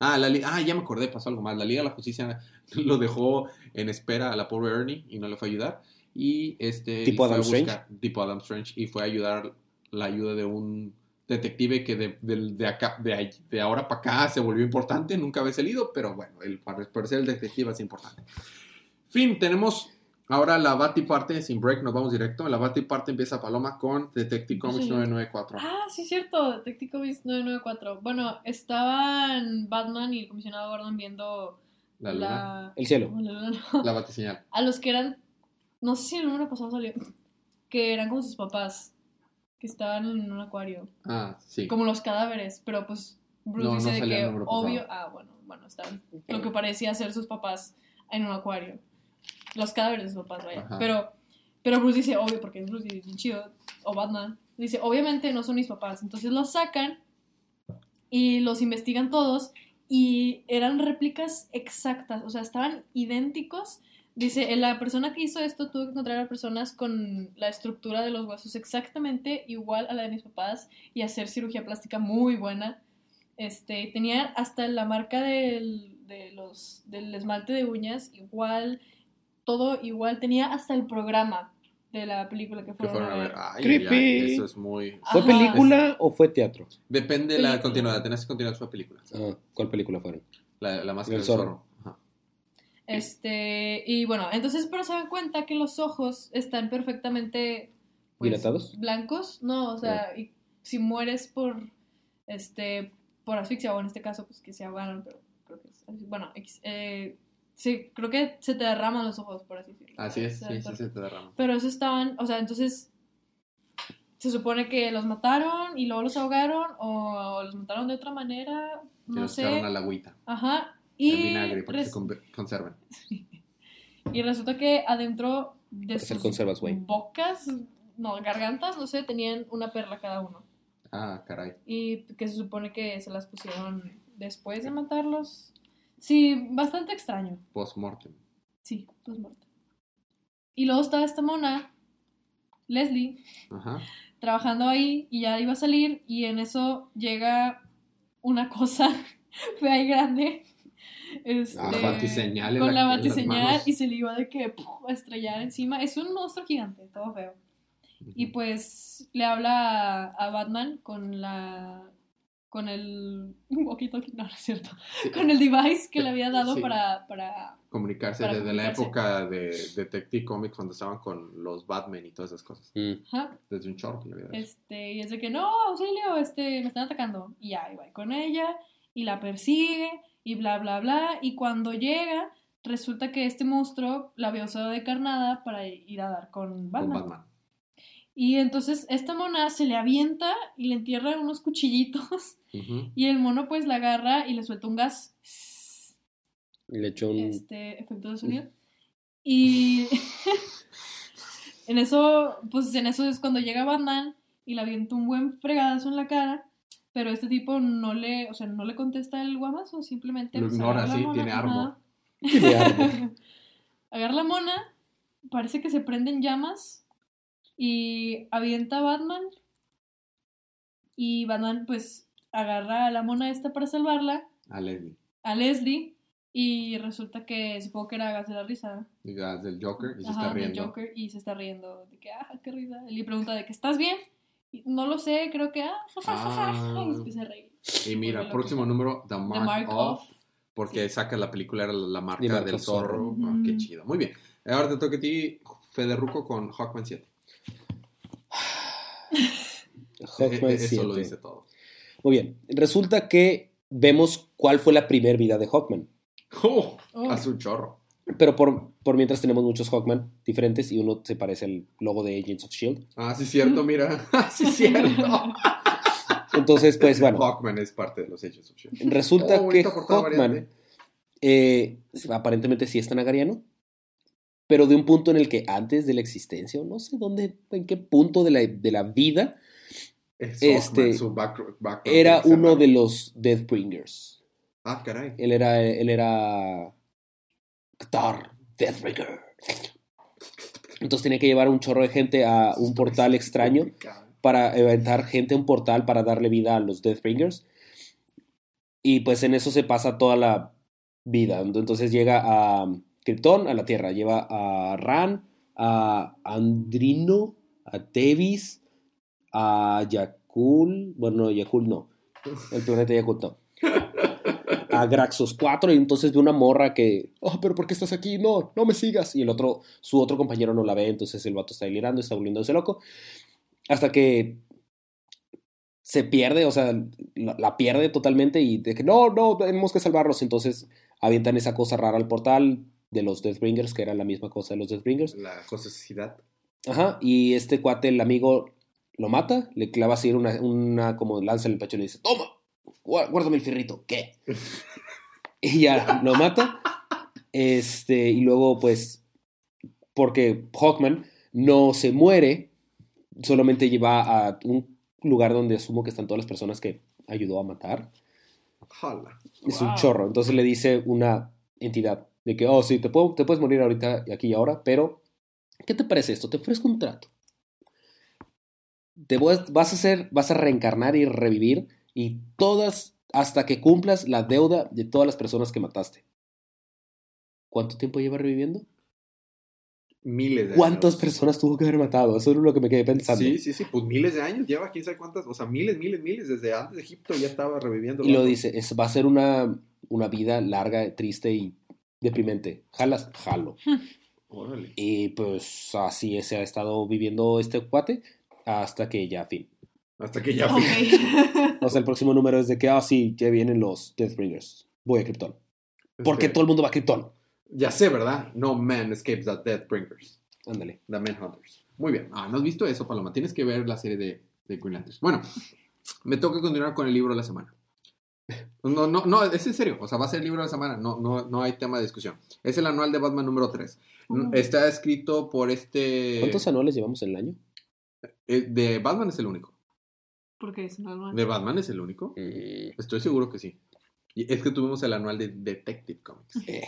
S1: Ah, la ah, ya me acordé, pasó algo más. La Liga de la Justicia lo dejó en espera a la pobre Ernie y no le fue a ayudar. Y este.
S2: ¿Tipo
S1: y fue a
S2: Adam Strange?
S1: buscar- Tipo Adam Strange. Y fue a ayudar la ayuda de un detective que de, del- de acá, de, de ahora para acá se volvió importante. Nunca había salido, pero bueno, el, para parecer el detective es importante. Fin, tenemos ahora la Bati parte sin break. Nos vamos directo. La Bati parte empieza Paloma con Detective Comics
S3: Sí.
S1: 994.
S3: Ah, sí, es cierto. Detective Comics 994. Bueno, estaban Batman y el comisionado Gordon viendo
S1: La luna.
S2: El cielo.
S3: No, la luna no.
S1: La Batiseñal.
S3: A los que eran. No sé si el número pasado salió. Que eran como sus papás. Que estaban en un acuario.
S1: Ah, sí.
S3: Como los cadáveres. Pero pues Bruce
S1: No, no
S3: dice de que
S1: número pasado.
S3: obvio. Ah, bueno, bueno, estaban. Lo que parecía ser sus papás en un acuario. Los cadáveres de sus papás, vaya.
S1: Ajá.
S3: Pero, pero Bruce dice, obvio, porque es Bruce y bien chido. O Batman. Dice, obviamente no son mis papás. Entonces los sacan y los investigan todos. Y eran réplicas exactas. O sea, estaban idénticos. Dice, la persona que hizo esto tuvo que encontrar a personas con la estructura de los huesos exactamente igual a la de mis papás y hacer cirugía plástica muy buena. Este, tenía hasta la marca del, de los, del esmalte de uñas igual, todo igual. Tenía hasta el programa de la película que
S1: que
S3: fueron,
S1: fueron a ver. Ay,
S2: Creepy.
S1: eso es muy.
S2: ¿Fue
S3: Ajá.
S2: película o fue teatro?
S1: Depende de la continuidad. Tenés que continuar su película.
S2: Ah, ¿Cuál película fueron?
S1: La, la máscara
S2: El
S1: del
S2: zorro.
S1: zorro. Ajá.
S3: Este, y bueno, entonces pero se dan cuenta que los ojos están perfectamente pues,
S2: ¿Dilatados?
S3: blancos, no, o sea, y si mueres por este por asfixia o en este caso pues que se ahogaron, pero creo que es bueno, eh, sí, creo que se te derraman los ojos por así decirlo.
S1: Así es, sí, sí, se te derrama.
S3: Pero esos estaban, o sea, entonces se supone que los mataron y luego los ahogaron o los mataron de otra manera, no
S1: los
S3: sé.
S1: echaron a la agüita.
S3: Ajá. Y,
S1: vinagre para que
S3: res-
S1: se conserven.
S3: y resulta que adentro de
S2: Hacer
S3: sus
S2: conservas, güey.
S3: bocas, no, gargantas, no sé, tenían una perla cada uno.
S1: Ah, caray.
S3: Y que se supone que se las pusieron después de matarlos. Sí, bastante extraño.
S1: Post-mortem.
S3: Sí, muerto. Y luego estaba esta mona, Leslie,
S1: Ajá.
S3: trabajando ahí y ya iba a salir y en eso llega una cosa fea y grande. Este,
S1: Ah, batiseñal
S3: con
S1: la-
S3: batiseñal y se le iba de que puf, a estrellar encima. Es un monstruo gigante, todo feo. Y pues le habla a, a Batman con la con el walkie-talkie, no, no es cierto,
S1: Sí.
S3: con el device que le había dado
S1: Sí.
S3: para, para
S1: Comunicarse
S3: para
S1: desde la época de Detective Comics cuando estaban con los Batman y todas esas cosas.
S2: Mm.
S3: ajá,
S1: Desde un short le había dado.
S3: Este, y es de que no, auxilio, este, me están atacando. Y ya, va con ella, y la persigue, y bla, bla, bla. Y cuando llega, resulta que este monstruo la había usado de carnada para ir a dar con
S1: Con
S3: Batman. Y entonces esta mona se le avienta y le entierra unos cuchillitos. Y el mono pues la agarra y le suelta un gas.
S2: Y Le echó un...
S3: Este, efecto de sonido. Y en eso, pues en eso es cuando llega Batman y le avienta un buen fregadazo en la cara. pero este tipo no le, o sea, no le contesta el guamazo, simplemente
S1: Lo
S3: pues,
S1: ignora,
S3: agarra la
S1: sí,
S3: mona,
S1: tiene arma.
S3: ajá.
S2: Tiene arma.
S3: Agarra la mona, parece que se prenden llamas y avienta a Batman. Y Batman pues agarra a la mona esta para salvarla,
S1: A Leslie.
S3: a Leslie, y resulta que supongo que era gas de la risa.
S1: Digas del Joker y se
S3: Ajá,
S1: está
S3: del
S1: riendo.
S3: Joker y se está riendo de que, ah, qué risa. Y le pregunta de que, ¿estás bien? Y, no lo sé, creo que, ah, ja, ja, ja, ja, ja",
S1: Ah.
S3: y empieza a reír.
S1: Y mira, próximo
S3: loquito.
S1: número, The Mark,
S3: Mark
S1: Off.
S3: Off.
S1: Porque saca la película, era la marca
S2: Y marca
S1: del zorro.
S3: zorro.
S1: Ah, qué
S3: Ujú.
S1: chido. Muy bien. Ahora te toca a ti, Federuco, con Hawkman 7.
S2: Hawkman
S1: E- Eso lo
S2: 7.
S1: dice todo.
S2: Muy bien. Resulta que vemos cuál fue la primer vida de Hawkman.
S1: ¡Oh!
S3: Oh.
S1: Hace un chorro.
S2: Pero por, por mientras tenemos muchos Hawkman diferentes y uno se parece al logo de Agents of Shield.
S1: Ah, sí, cierto, mira. Sí, cierto.
S2: Entonces, pues bueno,
S1: Hawkman es parte de los Agents of S.H.I.E.L.D.
S2: resulta
S1: Oh,
S2: que Hawkman eh, aparentemente sí es tanagariano, pero de un punto en el que antes de la existencia, o no sé dónde, en qué punto de la, de la vida,
S1: Es
S2: este,
S1: su back-
S2: era uno de los Deathbringers.
S1: Ah, caray.
S2: Él era, él era Qatar Deathbringer. Entonces tenía que llevar un chorro de gente a un portal extraño para aventar gente a un portal para darle vida a los Deathbringers. Y pues en eso se pasa toda la vida. Entonces llega a Krypton, a la Tierra. Lleva a Ran, a Andrino, a Tevis, a Yakul. Bueno, no, Yakul no. El planeta Yakul no. A Graxos 4 y entonces ve una morra que, oh, pero ¿por qué estás aquí? No, no me sigas. Y el otro, su otro compañero no la ve, entonces el vato está delirando, está volviéndose loco. Hasta que se pierde, o sea, la, la pierde totalmente y de que no, no, tenemos que salvarlos. Entonces avientan esa cosa rara al portal de los Deathbringers, que era la misma cosa de los Deathbringers.
S1: La sociedad.
S2: Ajá, y este cuate, el amigo, lo mata, le clava así una, una como lanza en el pecho y le dice, toma, guá- guárdame el fierrito, ¿qué? y ya, lo mata. Este, y luego, pues, porque Hawkman no se muere, solamente lleva a un lugar donde asumo que están todas las personas que ayudó a matar.
S1: Jala.
S2: Es un chorro. Entonces le dice una entidad de que, oh, sí, te, puedo, te puedes morir ahorita, aquí y ahora, pero ¿qué te parece esto? Te ofrezco un trato. Te vas, vas a hacer, vas a reencarnar y revivir y todas, hasta que cumplas la deuda de todas las personas que mataste. ¿Cuánto tiempo lleva reviviendo?
S1: Miles de
S2: ¿Cuántas
S1: años.
S2: personas tuvo que haber matado? Eso es lo que me quedé pensando.
S1: Sí, sí, sí, pues miles de años, lleva quién sabe cuántas, o sea, miles, miles, miles, desde antes de Egipto ya estaba reviviendo.
S2: Y lo dice, es, va a ser una, una vida larga, triste y deprimente. ¿Jalas? Jalo.
S1: Órale.
S2: Y pues así se ha estado viviendo este cuate hasta que ya, fin.
S1: Hasta que ya fui.
S2: O sea, el próximo número es de que, ah, sí, ya vienen los Deathbringers. Voy a Krypton. Porque todo el mundo va a Krypton.
S1: Ya sé, ¿verdad? No man escapes the Deathbringers.
S2: Ándale.
S1: The Manhunters. Muy bien. Ah, ¿no has visto eso, Paloma? Tienes que ver la serie de, de Green Lanterns. Bueno, me toca continuar con el libro de la semana. No, no, no, es en serio. O sea, va a ser el libro de la semana. No, no, no hay tema de discusión. Es el anual de Batman número 3.
S3: Uh.
S1: Está escrito por este...
S2: ¿Cuántos anuales llevamos en el año?
S1: Eh, de Batman es el único.
S3: Porque es normal.
S1: ¿De Batman es el único?
S2: Mm,
S1: Estoy seguro que sí. Y es que tuvimos el anual de Detective Comics.
S2: eh.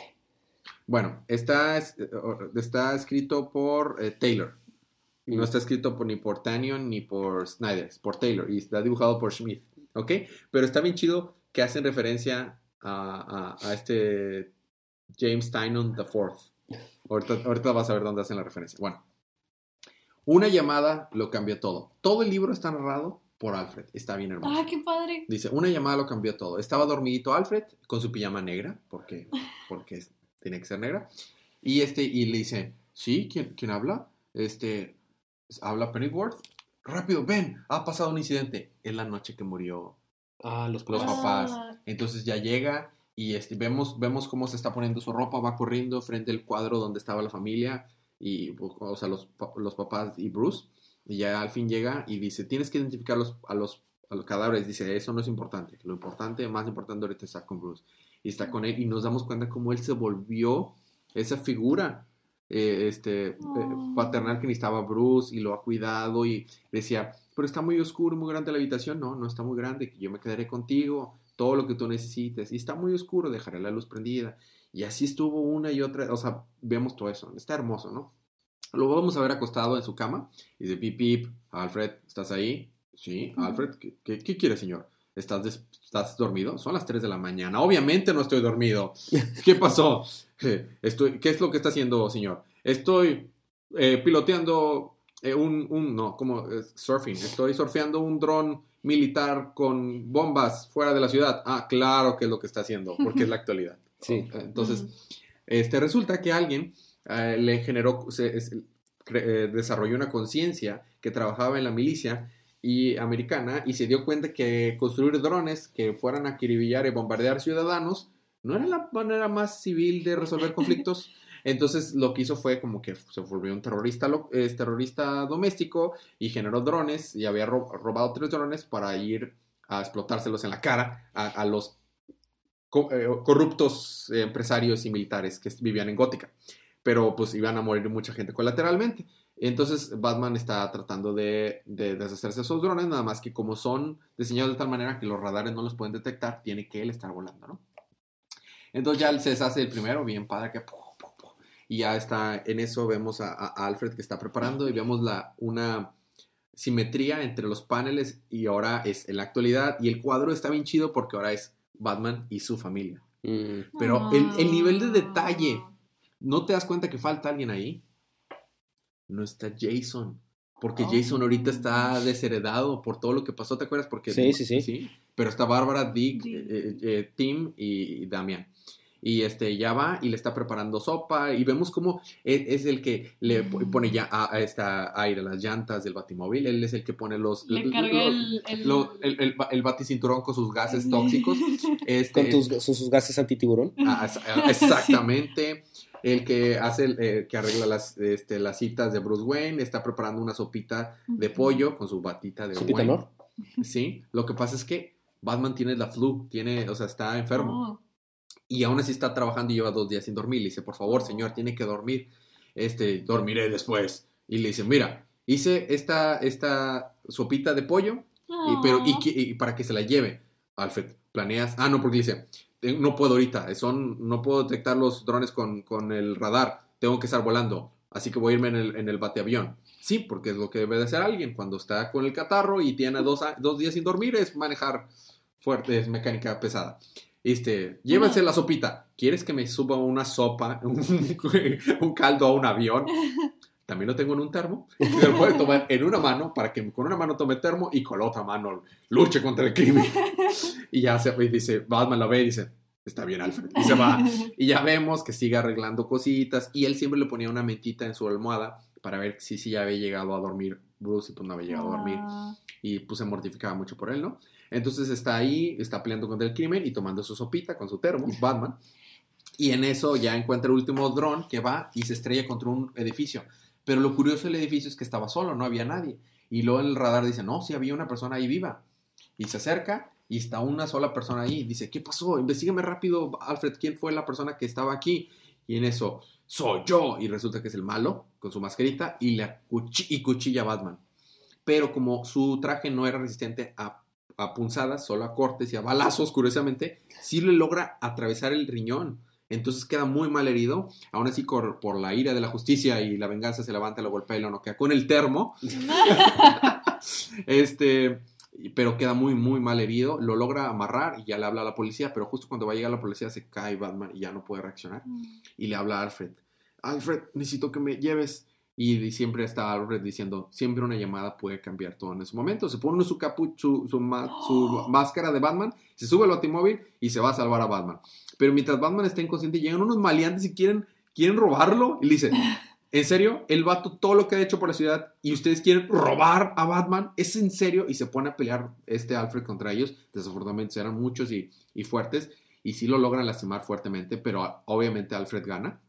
S1: Bueno, está, es- eh, está escrito por eh, Taylor. No está escrito por, ni por Tannion ni por Snyder, es por Taylor. Y está dibujado por Schmidt. ¿Ok? Pero está bien chido que hacen referencia a, a- a este James Tynion IV. Ahorita, ahorita vas a ver dónde hacen la referencia. Bueno, una llamada lo cambia todo. Todo el libro está narrado por Alfred. Está bien hermoso.
S3: ¡Ah, qué padre!
S1: Dice, una llamada lo cambió todo. Estaba dormidito Alfred con su pijama negra, porque, porque es- tiene que ser negra. Y este, y le dice, ¿sí? ¿Quién, quién habla? Este, habla Pennyworth. Rápido, ven, ha pasado un incidente. Es la noche que murió.
S2: Ah, los,
S1: Los
S2: papás.
S1: papás.
S3: Ah,
S1: Entonces ya llega y este, vemos, vemos cómo se está poniendo su ropa, va corriendo frente al cuadro donde estaba la familia, y, o sea, los, los papás y Bruce. Y ya al fin llega y dice, tienes que identificar los, a, los, a los cadáveres. Dice, eso no es importante. Lo importante, más importante ahorita está con Bruce. Y está con él y nos damos cuenta cómo él se volvió esa figura eh, este, eh,
S3: Oh.
S1: paternal que necesitaba Bruce y lo ha cuidado y decía, pero está muy oscuro, muy grande la habitación. No, no está muy grande, que yo me quedaré contigo, todo lo que tú necesites. Y está muy oscuro, dejaré la luz prendida. Y así estuvo una y otra, o sea, vemos todo eso. Está hermoso, ¿no? Lo vamos a ver acostado en su cama y dice, pip, pip, Alfred, ¿estás ahí? Sí. Alfred, ¿qué, qué, qué quiere, señor? ¿Estás, des- ¿Estás dormido? Son las 3 de la mañana. Obviamente no estoy dormido. ¿Qué pasó? Estoy, ¿Qué es lo que está haciendo, señor? Estoy eh, piloteando eh, un, un- no, como eh, surfing. Estoy surfeando un dron militar con bombas fuera de la ciudad. Ah, claro que es lo que está haciendo, porque es la actualidad.
S2: Sí.
S1: Entonces, este, resulta que alguien eh, le generó, se- cre- eh, desarrolló una conciencia que trabajaba en la milicia y americana y se dio cuenta que construir drones que fueran a acribillar y bombardear ciudadanos no era la manera más civil de resolver conflictos. Entonces lo que hizo fue como que se volvió un terrorista, lo- eh, terrorista doméstico y generó drones y había ro- robado tres drones para ir a explotárselos en la cara a, a los corruptos eh, empresarios y militares que vivían en Gótica. Pero pues iban a morir mucha gente colateralmente. Entonces Batman está tratando de, de deshacerse de esos drones, nada más que como son diseñados de tal manera que los radares no los pueden detectar, tiene que él estar volando, ¿no? Entonces ya se deshace el primero, bien padre, que... Y ya está, en eso vemos a, a Alfred que está preparando y vemos la, una simetría entre los paneles y ahora es en la actualidad. Y el cuadro está bien chido porque ahora es Batman y su familia.
S2: Mm.
S1: Pero el, el nivel de detalle,
S3: Ah.
S1: ¿no te das cuenta que falta alguien ahí? No está Jason. Porque
S3: Oh.
S1: Jason ahorita está desheredado por todo lo que pasó, ¿te acuerdas? Porque,
S2: Sí, sí, sí.
S1: Pero está Bárbara, Dick,
S3: Dick.
S1: eh, eh, Tim y, y Damian. Y este ya va y le está preparando sopa y vemos cómo es, es el que le po- pone ya a, a esta aire las llantas del batimóvil. Él es el que pone los
S3: Le
S1: lo-
S3: carga
S1: lo-
S3: el, el,
S1: lo- el, el, ba- el baticinturón con sus gases tóxicos. Este,
S2: Con tus, sus, sus gases antitiburón.
S1: Ah, ah, exactamente. El que hace, el, eh, que arregla las, este, las citas de Bruce Wayne, está preparando una sopita de pollo con su batita de
S2: Sopita
S1: Wayne.
S2: Lord.
S1: Sí, lo que pasa es que Batman tiene la flu, tiene, o sea, está enfermo.
S3: Oh.
S1: Y aún así está trabajando y lleva dos días sin dormir. Le dice, por favor, señor, tiene que dormir. Este, dormiré después. Y le dice, mira, hice esta, esta sopita de pollo y, pero, y, para que se la lleve, Alfred, planeas. Ah, no, porque dice, "Eh, no puedo ahorita, son, no puedo detectar los drones con, con el radar, tengo que estar volando, así que voy a irme en el, en el bateavión. Sí, porque es lo que debe de hacer alguien cuando está con el catarro y tiene dos, dos días sin dormir, es manejar fuerte, es mecánica pesada. Este, llévense la sopita. ¿Quieres que me suba una sopa, un, un caldo a un avión? También lo tengo en un termo. Y lo puede tomar en una mano para que con una mano tome termo y con la otra mano luche contra el crimen. Y ya se y dice, Batman la ve y dice, está bien, Alfred. Y se va. Y ya vemos que sigue arreglando cositas. Y él siempre le ponía una mentita en su almohada para ver si, si ya había llegado a dormir Bruce y pues no había llegado a dormir.
S3: Ah.
S1: Y pues se mortificaba mucho por él, ¿no? Entonces está ahí, está peleando contra el crimen y tomando su sopita con su termo, Batman. Y en eso ya encuentra el último dron que va y se estrella contra un edificio. Pero lo curioso del edificio es que estaba solo, no había nadie. Y luego el radar dice, no, sí había una persona ahí viva. Y se acerca y está una sola persona ahí. Dice, ¿qué pasó? Investígame rápido, Alfred, ¿quién fue la persona que estaba aquí? Y en eso, soy yo. Y resulta que es el malo, con su mascarita, y, le acuchi- y cuchilla a Batman. Pero como su traje no era resistente a, a punzadas, solo a cortes y a balazos, curiosamente, sí le logra atravesar el riñón. Entonces queda muy mal herido. Aún así, por, por la ira de la justicia y la venganza, se levanta, lo golpea y lo noquea con el termo. Este, pero queda muy, muy mal herido. Lo logra amarrar y ya le habla a la policía, pero justo cuando va a llegar la policía se cae Batman y ya no puede reaccionar. Y le habla a Alfred. Alfred, necesito que me lleves. Y siempre está Alfred diciendo, siempre una llamada puede cambiar todo en ese momento. Se pone su, capu su, su, ma- su máscara de Batman, se sube al batimóvil y se va a salvar a Batman. Pero mientras Batman está inconsciente, llegan unos maleantes y quieren, quieren robarlo. Y le dice, ¿en serio? El vato, todo lo que ha hecho por la ciudad y ustedes quieren robar a Batman, ¿es en serio? Y se pone a pelear este Alfred contra ellos. Desafortunadamente eran muchos y, y fuertes. Y sí lo logran lastimar fuertemente, pero obviamente Alfred gana.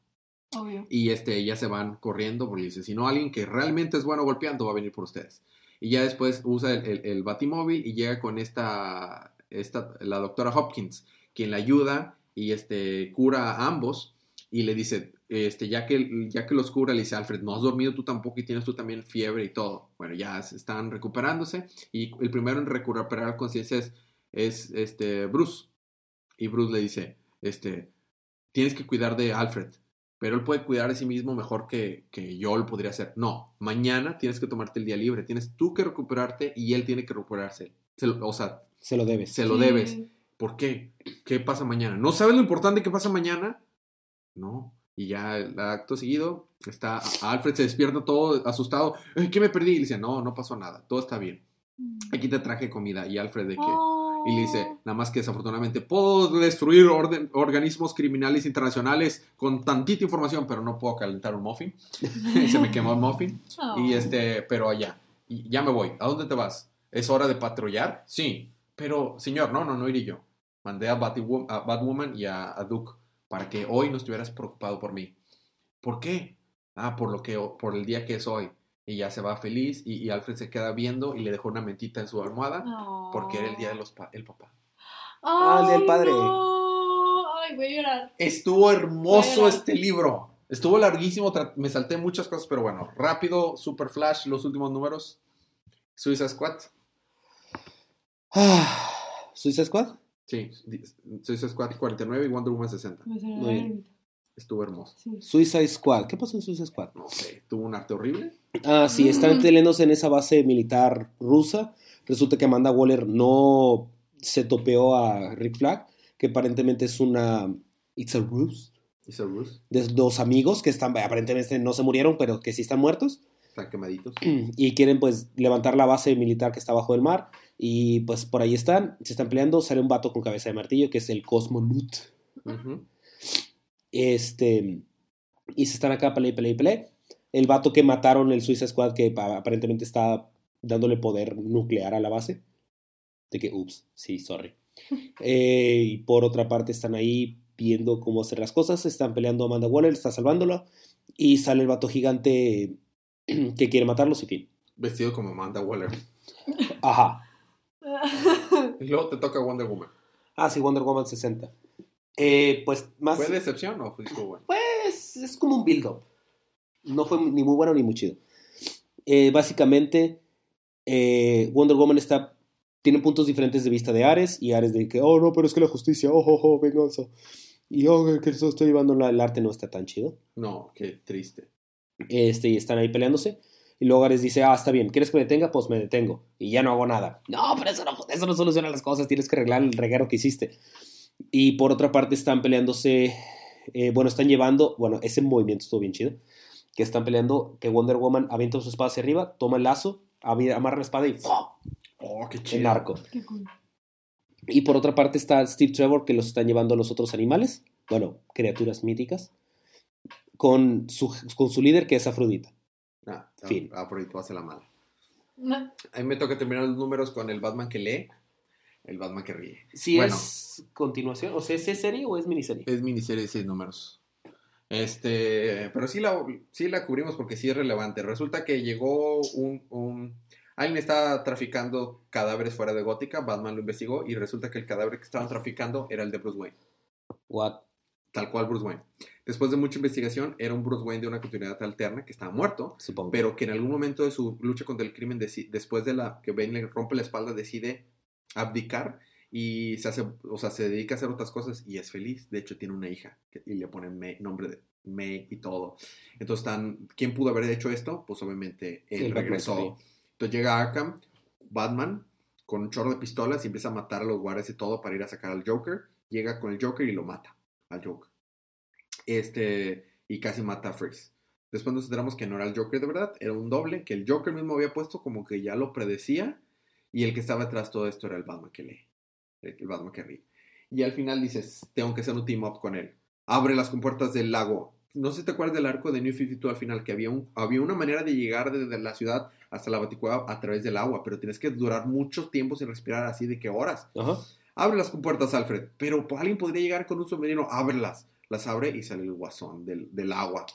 S1: Y este, ya se van corriendo porque dice, si no, alguien que realmente es bueno golpeando va a venir por ustedes. Y ya después usa el, el- batimóvil y llega con esta, esta, la doctora Hopkins, quien la ayuda y este, cura a ambos. y le dice, este, ya que, ya que los cura, le dice Alfred, no has dormido tú tampoco y tienes tú también fiebre y todo. Bueno, ya están recuperándose y el primero en recuperar conciencia es, es este, Bruce. Y Bruce le dice, este, tienes que cuidar de Alfred, pero él puede cuidar de sí mismo mejor que, que yo lo podría hacer. No, mañana tienes que tomarte el día libre, tienes tú que recuperarte y él tiene que recuperarse. Se lo- o sea,
S2: Se lo debes.
S1: se lo
S3: Sí.
S1: debes. ¿Por qué? ¿Qué pasa mañana? ¿No sabes lo importante que pasa mañana? No. Y ya el acto seguido, está Alfred se despierta todo asustado. "Ay, ¿Qué me perdí? Y le dice, no, no pasó nada, todo está bien. Aquí te traje comida. Y Alfred de que... Y le dice, nada más que desafortunadamente puedo destruir orden- organismos criminales internacionales con tantita información, pero no puedo calentar un muffin. se me quemó el muffin.
S3: Oh.
S1: Y este, pero allá. Y ya me voy. ¿A dónde te vas? ¿Es hora de patrullar? Sí. Pero, señor, no, no, no iré yo. Mandé a, Batwoman, a Batwoman y a, a Duke para que hoy no estuvieras preocupado por mí. ¿Por qué? Ah, por lo que, por el día que es hoy. Y ya se va feliz y, y Alfred se queda viendo y le dejó una mentita en su almohada porque era el día de los pa- el papá.
S2: Ah, el día del
S3: Ay,
S2: padre.
S3: no. Ay, voy a llorar.
S1: Estuvo hermoso este libro. Estuvo larguísimo, me salté muchas cosas, pero bueno, rápido, Super Flash, los últimos números. Suiza Squad.
S2: Ah, ¿Suicide Squad?
S1: Sí, Suicide Squad 49 y Wonder Woman 60.
S3: Me salió
S2: Muy bien.
S1: Estuvo hermoso.
S3: Sí.
S2: Suicide Squad. ¿Qué pasó en Suicide Squad?
S1: No sé, tuvo un arte horrible.
S2: Ah, sí, están
S3: Mm.
S2: peleándose en esa base militar rusa. Resulta que Amanda Waller no se topeó a Rick Flag, que aparentemente es una. It's a ruse.
S1: Hizo Bruce.
S2: De dos amigos que están, aparentemente no se murieron, pero que sí están muertos.
S1: Están quemaditos.
S2: Y quieren, pues, levantar la base militar que está bajo el mar. Y pues por ahí están, se están peleando. Sale un vato con cabeza de martillo, que es el Cosmonaut.
S1: Ujú.
S2: Este. Y se están acá, pelea, pelea, pelea. El vato que mataron el Suicide Squad, que pa- aparentemente está dándole poder nuclear a la base. De que, ups, sí, sorry. Eh, y por otra parte, están ahí viendo cómo hacer las cosas. Están peleando Amanda Waller, está salvándolo. Y sale el vato gigante que quiere matarlos y fin.
S1: Vestido como Amanda Waller.
S2: Ajá.
S1: Y luego te toca Wonder Woman.
S2: Ah, sí, Wonder Woman 60. Eh, pues más.
S1: ¿Fue decepción o fue bueno?
S2: Pues es como un build-up. No fue ni muy bueno ni muy chido. Eh, básicamente, eh, Wonder Woman está. Tiene puntos diferentes de vista de Ares y Ares de que, oh no, pero es que la justicia, oh, oh, oh, venganza. Y oh, que esto estoy llevando el arte no está tan chido.
S1: No, qué triste.
S2: Este, y están ahí peleándose. Y luego Ares dice, ah, está bien, ¿quieres que me detenga? Pues me detengo. Y ya no hago nada. No, pero eso no, eso no soluciona las cosas, tienes que arreglar el reguero que hiciste. Y por otra parte están peleándose, eh, bueno, están llevando, bueno, ese movimiento estuvo bien chido, que están peleando, que Wonder Woman avienta su espada hacia arriba, toma el lazo, amarra la espada y ¡fua!
S1: Oh, qué
S2: el
S1: chido.
S2: arco.
S3: Qué cool.
S2: Y por otra parte está Steve Trevor, que los están llevando a los otros animales, bueno, criaturas míticas, con su, con su líder, que es Afrodita.
S1: Ah,
S2: Fin.
S1: Tú hace la mala.
S3: No.
S1: A mí me toca terminar los números con el Batman que lee, el Batman que ríe.
S2: Si
S1: Bueno.
S2: es continuación, o sea, ¿es serie o es miniserie?
S1: Es miniserie de seis números. Este, pero sí la, sí la cubrimos porque sí es relevante. Resulta que llegó un, un- Alguien estaba traficando cadáveres fuera de Gótica, Batman lo investigó y resulta que el cadáver que estaban traficando era el de Bruce Wayne.
S2: What?
S1: Tal cual Bruce Wayne. Después de mucha investigación, era un Bruce Wayne de una continuidad alterna que estaba muerto,
S2: Supongo.
S1: pero que en algún momento de su lucha contra el crimen, después de la que Bane le rompe la espalda, decide abdicar y se hace, o sea, se dedica a hacer otras cosas y es feliz. De hecho, tiene una hija y le pone May- nombre de May y todo. Entonces, están, ¿quién pudo haber hecho esto? Pues obviamente él
S2: El
S1: regresó. Entonces llega Arkham, Batman, con un chorro de pistolas y empieza a matar a los guardias y todo para ir a sacar al Joker. Llega con el Joker y lo mata al Joker. Este, y casi mata a Freeze. Después nos enteramos que no era el Joker de verdad, era un doble, que el Joker mismo había puesto como que ya lo predecía. Y el que estaba detrás de todo esto era el Batman que lee. El, el Batman que ríe. Y al final dices, tengo que hacer un team up con él. Abre las compuertas del lago. No sé si te acuerdas del arco de New 52 al final, que había, un, había una manera de llegar desde la ciudad hasta la baticueva a través del agua, pero tienes que durar mucho tiempo sin respirar así de que horas.
S2: Ajá.
S1: Abre las compuertas, Alfred. Pero alguien podría llegar con un submarino. Ábrelas. Las abre y sale el guasón del, del agua.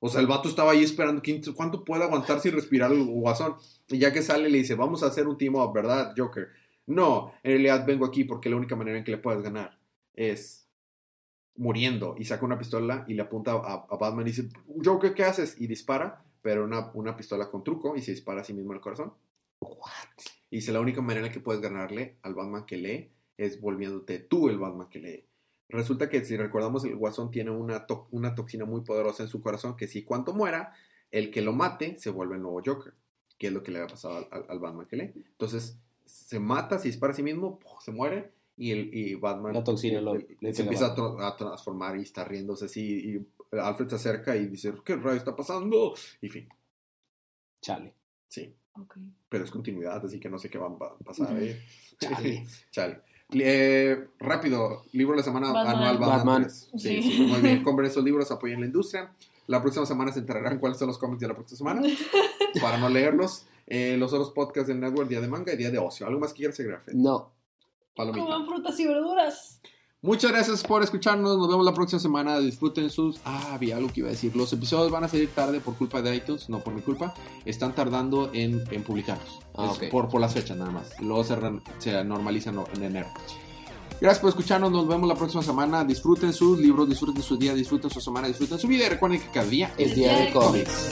S1: O sea, el vato estaba ahí esperando. ¿quién- ¿Cuánto puede aguantar sin respirar el guasón? Y ya que sale, le dice: Vamos a hacer un team up, ¿verdad, Joker? No, en realidad vengo aquí porque la única manera en que le puedes ganar es muriendo y saca una pistola y le apunta a, Batman y dice, Joker, ¿qué haces? Y dispara, pero una, una pistola con truco y se dispara a sí mismo al corazón. Y dice, la única manera que puedes ganarle al Batman que lee es volviéndote tú el Batman que lee. Resulta que si recordamos, el Guasón tiene una, to- una toxina muy poderosa en su corazón que si cuando muera, el que lo mate se vuelve el nuevo Joker, que es lo que le había pasado al, al- al Batman que lee. Entonces, se mata, se dispara a sí mismo, se muere y, el, y Batman
S2: La toxina lo-
S1: el-
S2: le
S1: se empieza
S2: a
S1: a, tra- a transformar y está riéndose así. Y Alfred se acerca y dice, ¿qué rayo está pasando? Y fin,
S2: Chale.
S1: sí. Pero es continuidad, así que no sé qué va a pasar. ¿eh?
S2: Chale.
S1: Chale. Eh, rápido, libro de la semana
S3: Batman.
S1: anual Batman.
S2: Batman.
S1: 3. Sí,
S3: Sí.
S1: sí, muy bien. Compren esos libros, apoyen la industria. La próxima semana se enterarán cuáles son los cómics de la próxima semana para no leerlos. Eh, los otros podcasts del network, día de manga y día de ocio. ¿Algo más que quieras agregar?
S2: No.
S1: Palomita.
S3: Coman frutas y verduras.
S1: Muchas gracias por escucharnos. Nos vemos la próxima semana. Disfruten sus. Ah, había algo que iba a decir. Los episodios van a salir tarde por culpa de iTunes, no por mi culpa. Están tardando en, en publicarlos.
S2: Ah,
S1: por, por las fechas nada más. Luego se, re- se normalizan en enero. Gracias por escucharnos. Nos vemos la próxima semana. Disfruten sus libros, disfruten su día, disfruten su semana, disfruten su vida. Y recuerden que cada día
S2: Es día de cómics.